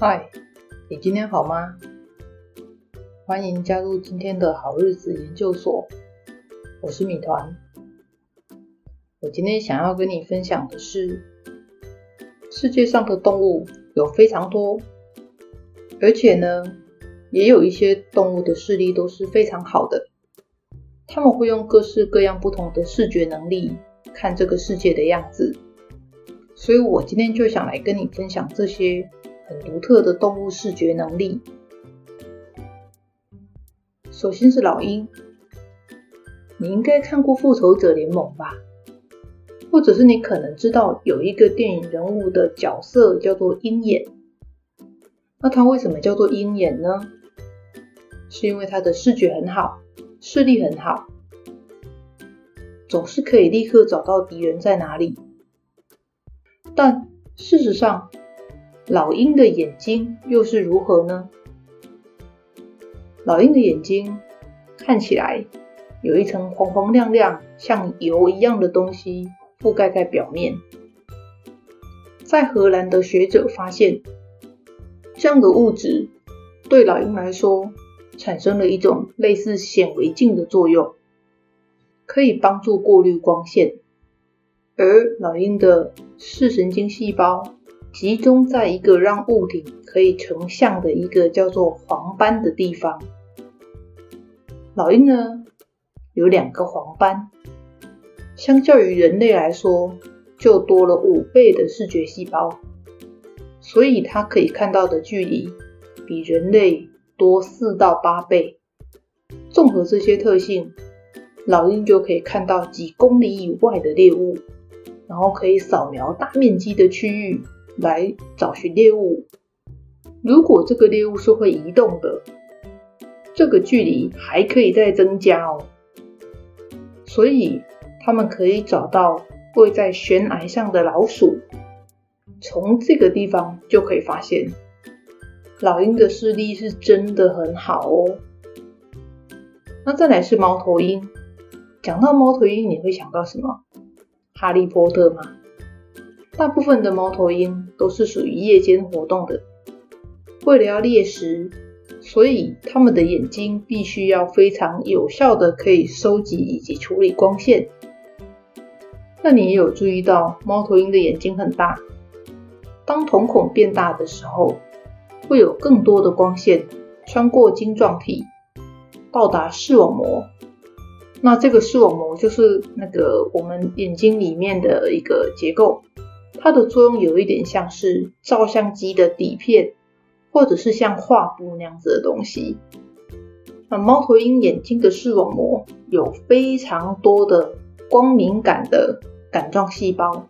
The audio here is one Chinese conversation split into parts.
嗨，你今天好吗？欢迎加入今天的好日子研究所，我是米团。我今天想要跟你分享的是，世界上的动物有非常多，而且呢，也有一些动物的视力都是非常好的，他们会用各式各样不同的视觉能力看这个世界的样子，所以我今天就想来跟你分享这些。很独特的动物视觉能力。首先是老鹰，你应该看过《复仇者联盟》吧？或者是你可能知道有一个电影人物的角色叫做鹰眼。那它为什么叫做鹰眼呢？是因为它的视觉很好，视力很好，总是可以立刻找到敌人在哪里。但事实上，老鹰的眼睛又是如何呢？老鹰的眼睛看起来有一层黄黄亮亮、像油一样的东西覆盖在表面。在荷兰的学者发现，这样的物质对老鹰来说产生了一种类似显微镜的作用，可以帮助过滤光线。而老鹰的视神经细胞，集中在一个让物体可以成像的一个叫做黄斑的地方。老鹰呢，有两个黄斑，相较于人类来说，就多了五倍的视觉细胞，所以它可以看到的距离比人类多四到八倍。综合这些特性，老鹰就可以看到几公里以外的猎物，然后可以扫描大面积的区域。来找寻猎物。如果这个猎物是会移动的，这个距离还可以再增加哦。所以他们可以找到位在悬崖上的老鼠，从这个地方就可以发现，老鹰的视力是真的很好哦。那再来是猫头鹰。讲到猫头鹰，你会想到什么？哈利波特吗？大部分的猫头鹰都是属于夜间活动的，为了要猎食，所以它们的眼睛必须要非常有效的可以收集以及处理光线。那你也有注意到，猫头鹰的眼睛很大，当瞳孔变大的时候，会有更多的光线穿过晶状体，到达视网膜。那这个视网膜就是那个我们眼睛里面的一个结构。它的作用有一点像是照相机的底片，或者是像画布那样子的东西。那猫头鹰眼睛的视网膜有非常多的光敏感的杆状细胞，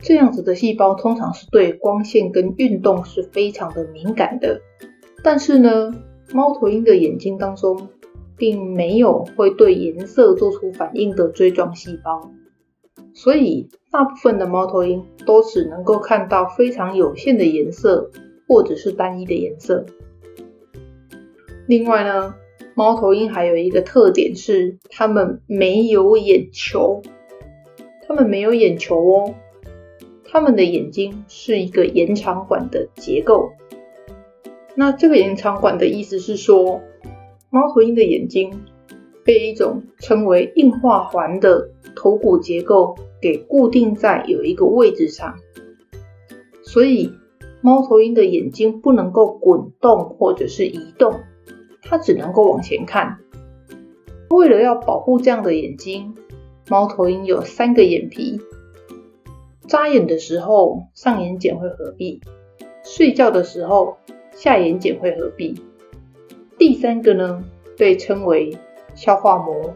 这样子的细胞通常是对光线跟运动是非常的敏感的。但是呢，猫头鹰的眼睛当中并没有会对颜色做出反应的锥状细胞。所以，大部分的猫头鹰都只能够看到非常有限的颜色，或者是单一的颜色。另外呢，猫头鹰还有一个特点是，它们没有眼球。它们没有眼球哦，它们的眼睛是一个延长管的结构。那这个延长管的意思是说，猫头鹰的眼睛被一种称为硬化环的头骨结构给固定在有一个位置上，所以猫头鹰的眼睛不能够滚动或者是移动，它只能够往前看。为了要保护这样的眼睛，猫头鹰有三个眼皮。眨眼的时候，上眼睑会合闭；睡觉的时候，下眼睑会合闭。第三个呢，被称为消化膜。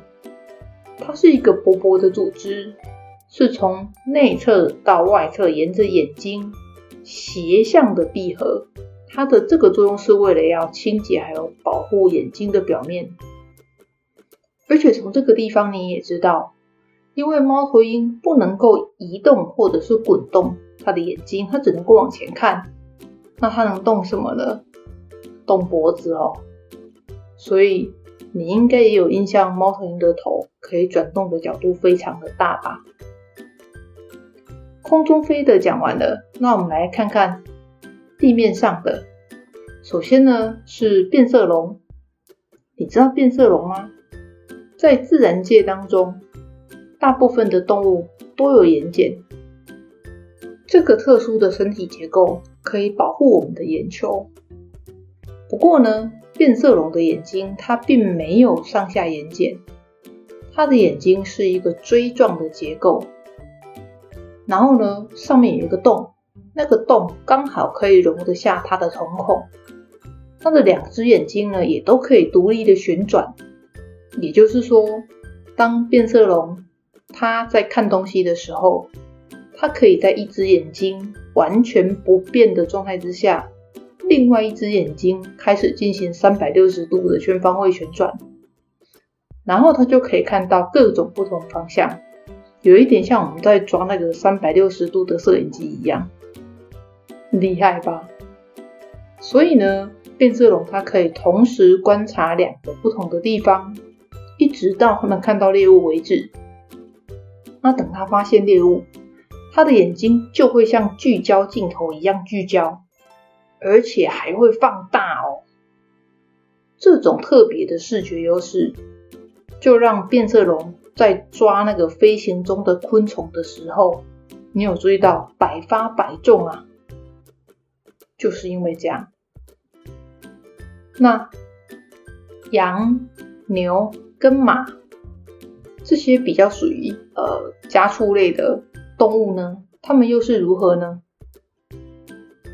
它是一个薄薄的组织，是从内侧到外侧沿着眼睛斜向的闭合。它的这个作用是为了要清洁还有保护眼睛的表面。而且从这个地方你也知道，因为猫头鹰不能够移动或者是滚动它的眼睛，它只能够往前看。那它能动什么呢？动脖子哦。所以。你应该也有印象，猫头鹰的头可以转动的角度非常的大吧？空中飞的讲完了，那我们来看看地面上的。首先呢是变色龙，你知道变色龙吗？在自然界当中，大部分的动物都有眼睑，这个特殊的身体结构可以保护我们的眼球。不过呢，变色龙的眼睛它并没有上下眼睑，它的眼睛是一个锥状的结构，然后呢，上面有一个洞，那个洞刚好可以容得下它的瞳孔。它的两只眼睛呢，也都可以独立的旋转。也就是说，当变色龙它在看东西的时候，它可以在一只眼睛完全不变的状态之下，另外一只眼睛开始进行三百六十度的全方位旋转，然后它就可以看到各种不同方向，有一点像我们在装那个三百六十度的摄影机一样，厉害吧？所以呢，变色龙它可以同时观察两个不同的地方，一直到它们看到猎物为止。那等它发现猎物，它的眼睛就会像聚焦镜头一样聚焦，而且还会放大哦。这种特别的视觉优势，就让变色龙在抓那个飞行中的昆虫的时候，你有注意到百发百中啊？就是因为这样。那羊、牛跟马这些比较属于呃家畜类的动物呢，它们又是如何呢？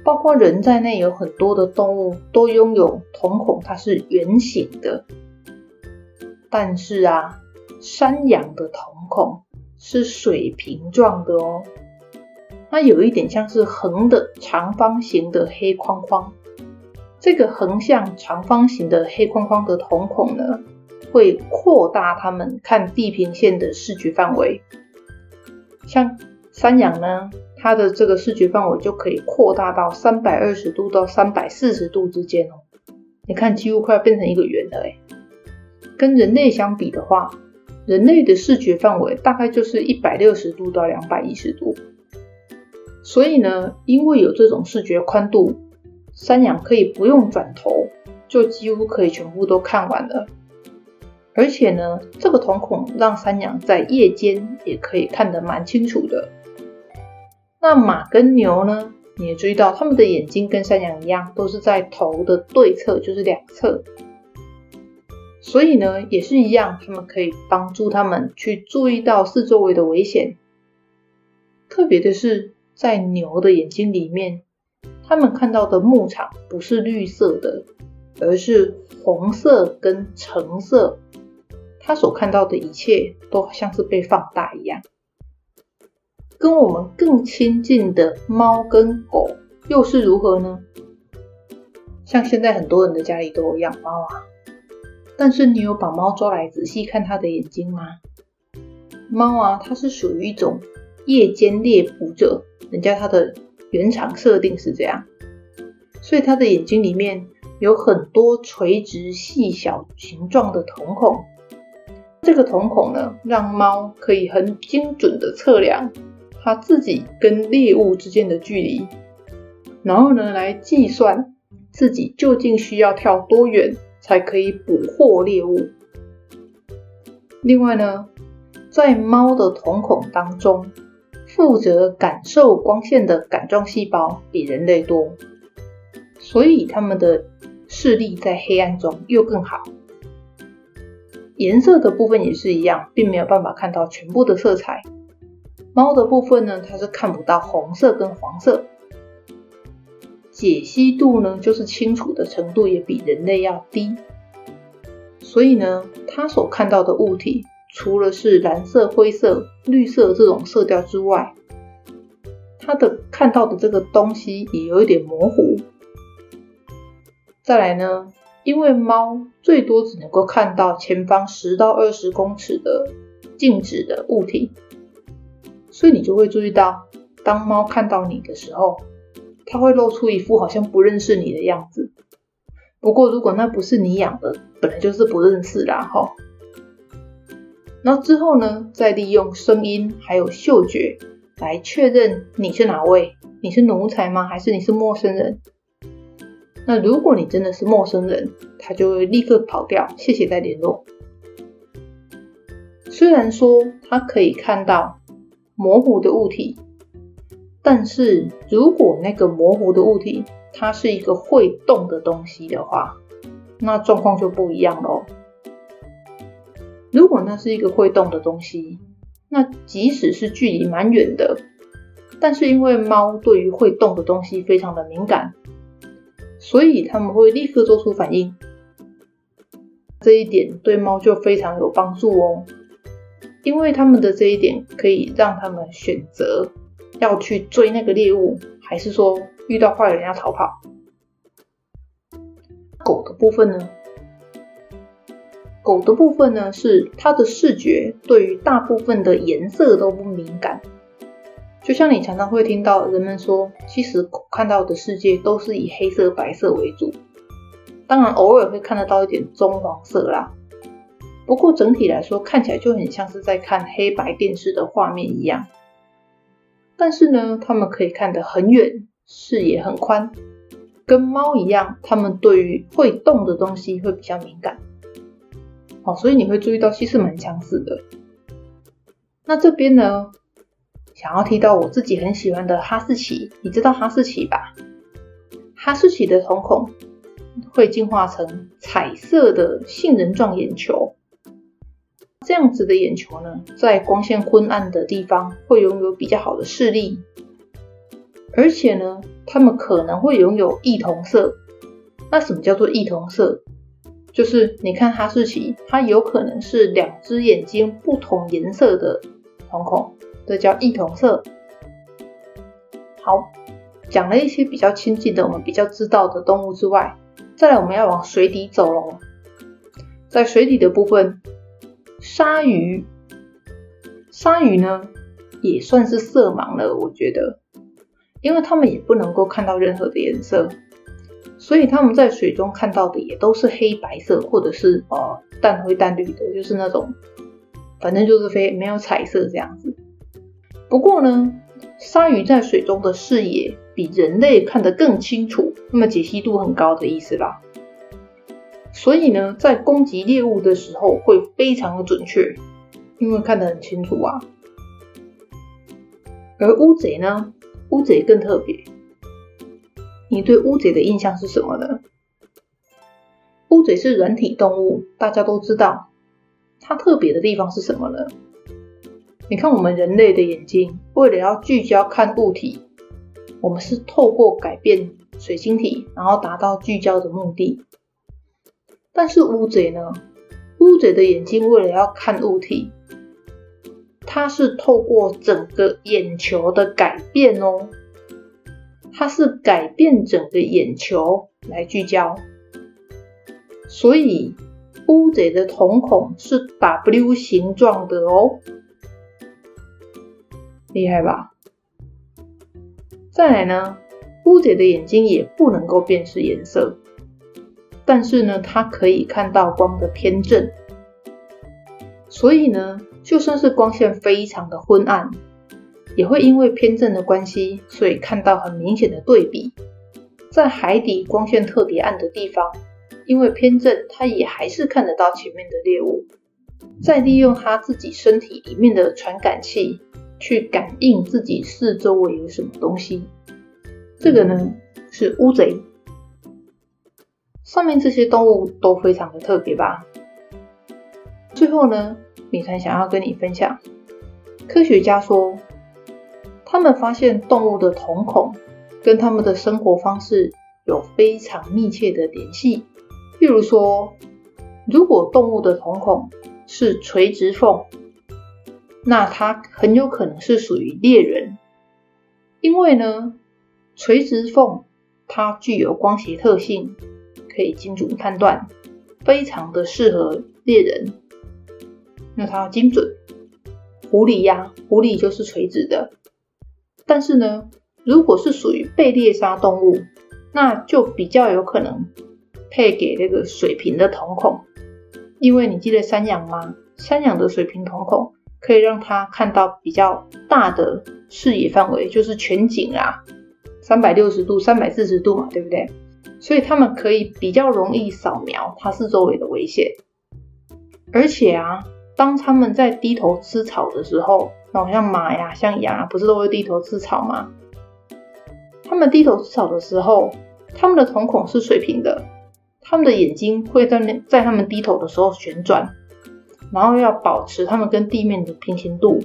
包括人在内，有很多的动物都拥有瞳孔，它是圆形的。但是啊，山羊的瞳孔是水平状的哦，它有一点像是横的长方形的黑框框。这个横向长方形的黑框框的瞳孔呢，会扩大它们看地平线的视觉范围。像山羊呢，它的这个视觉范围就可以扩大到三百二十度到三百四十度之间哦。你看，几乎快要变成一个圆了哎。跟人类相比的话，人类的视觉范围大概就是一百六十度到两百一十度。所以呢，因为有这种视觉宽度。山羊可以不用转头，就几乎可以全部都看完了。而且呢，这个瞳孔让山羊在夜间也可以看得蛮清楚的。那马跟牛呢？你也注意到，它们的眼睛跟山羊一样，都是在头的对侧，就是两侧。所以呢，也是一样，它们可以帮助它们去注意到四周围的危险。特别的是，在牛的眼睛里面。他们看到的牧场不是绿色的，而是红色跟橙色。他所看到的一切都像是被放大一样。跟我们更亲近的猫跟狗又是如何呢？像现在很多人的家里都有养猫啊，但是你有把猫抓来仔细看它的眼睛吗？猫啊，它是属于一种夜间猎捕者，人家它的。原厂设定是这样，所以它的眼睛里面有很多垂直细小形状的瞳孔。这个瞳孔呢，让猫可以很精准的测量它自己跟猎物之间的距离，然后呢，来计算自己究竟需要跳多远才可以捕获猎物。另外呢，在猫的瞳孔当中，负责感受光线的感状细胞比人类多，所以它们的视力在黑暗中又更好。颜色的部分也是一样，并没有办法看到全部的色彩。猫的部分呢，它是看不到红色跟黄色。解析度呢，就是清楚的程度也比人类要低。所以呢，它所看到的物体，除了是蓝色、灰色、绿色这种色调之外，它的看到的这个东西也有一点模糊。再来呢，因为猫最多只能够看到前方十到二十公尺的静止的物体，所以你就会注意到，当猫看到你的时候，它会露出一副好像不认识你的样子。不过如果那不是你养的，本来就是不认识啦，哈。然后之后呢，再利用声音还有嗅觉来确认你是哪位，你是奴才吗？还是你是陌生人？那如果你真的是陌生人，它就会立刻跑掉，谢谢再联络。虽然说它可以看到模糊的物体，但是如果那个模糊的物体它是一个会动的东西的话，那状况就不一样喽。如果那是一个会动的东西，那即使是距离蛮远的，但是因为猫对于会动的东西非常的敏感，所以他们会立刻做出反应。这一点对猫就非常有帮助哦，因为他们的这一点可以让他们选择要去追那个猎物，还是说遇到坏人要逃跑。狗的部分呢？狗的部分呢，是它的视觉对于大部分的颜色都不敏感，就像你常常会听到人们说，其实狗看到的世界都是以黑色、白色为主，当然偶尔会看得到一点棕黄色啦。不过整体来说，看起来就很像是在看黑白电视的画面一样。但是呢，它们可以看得很远，视野很宽，跟猫一样，它们对于会动的东西会比较敏感。哦，所以你会注意到其实蛮相似的。那这边呢，想要提到我自己很喜欢的哈士奇，你知道哈士奇吧？哈士奇的瞳孔会进化成彩色的杏仁状眼球，这样子的眼球呢，在光线昏暗的地方会拥有比较好的视力，而且呢，它们可能会拥有异瞳色。那什么叫做异瞳色？就是你看哈士奇，它有可能是两只眼睛不同颜色的瞳孔，这叫异瞳色。好，讲了一些比较亲近的、我们比较知道的动物之外，再来我们要往水底走喽。在水底的部分，鲨鱼，鲨鱼呢也算是色盲了，我觉得，因为他们也不能够看到任何的颜色。所以他们在水中看到的也都是黑白色，或者是呃淡灰淡绿的，就是那种，反正就是非没有彩色这样子。不过呢，鲨鱼在水中的视野比人类看得更清楚，那么解析度很高的意思啦。所以呢，在攻击猎物的时候会非常的准确，因为看得很清楚啊。而乌贼呢，乌贼更特别。你对乌贼的印象是什么呢？乌贼是软体动物，大家都知道。它特别的地方是什么呢？你看我们人类的眼睛，为了要聚焦看物体，我们是透过改变水晶体，然后达到聚焦的目的。但是乌贼呢？乌贼的眼睛为了要看物体，它是透过整个眼球的改变哦。它是改变整个眼球来聚焦，所以乌贼的瞳孔是 W 形状的哦，厉害吧？再来呢，乌贼的眼睛也不能够辨识颜色，但是呢，它可以看到光的偏振，所以呢，就算是光线非常的昏暗。也会因为偏振的关系，所以看到很明显的对比。在海底光线特别暗的地方，因为偏振，它也还是看得到前面的猎物。再利用它自己身体里面的传感器去感应自己四周围有什么东西。这个呢，是乌贼。上面这些动物都非常的特别吧？最后呢，米团想要跟你分享，科学家说。他们发现动物的瞳孔跟他们的生活方式有非常密切的联系。譬如说，如果动物的瞳孔是垂直缝，那它很有可能是属于猎人，因为呢，垂直缝它具有光学特性，可以精准判断，非常的适合猎人。那它精准，狐狸呀，狐狸就是垂直的。但是呢，如果是属于被猎杀动物，那就比较有可能配给那个水平的瞳孔，因为你记得山羊吗？山羊的水平瞳孔可以让它看到比较大的视野范围，就是全景啊，三百六十度、三百四十度嘛，对不对？所以他们可以比较容易扫描它四周围的危险。而且啊，当他们在低头吃草的时候，那像马呀、像羊啊，不是都会低头吃草吗？他们低头吃草的时候，他们的瞳孔是水平的，他们的眼睛会在在他们低头的时候旋转，然后要保持他们跟地面的平行度，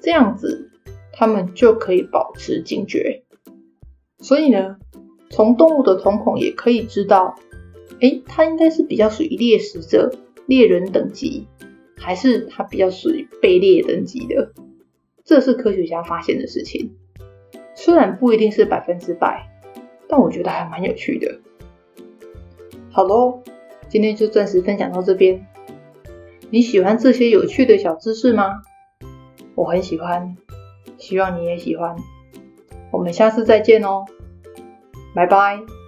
这样子他们就可以保持警觉。所以呢，从动物的瞳孔也可以知道，诶，它应该是比较属于猎食者。猎人等级，还是它比较属于被猎等级的，这是科学家发现的事情。虽然不一定是百分之百，但我觉得还蛮有趣的。好喽，今天就暂时分享到这边。你喜欢这些有趣的小知识吗？我很喜欢，希望你也喜欢。我们下次再见哦，拜拜。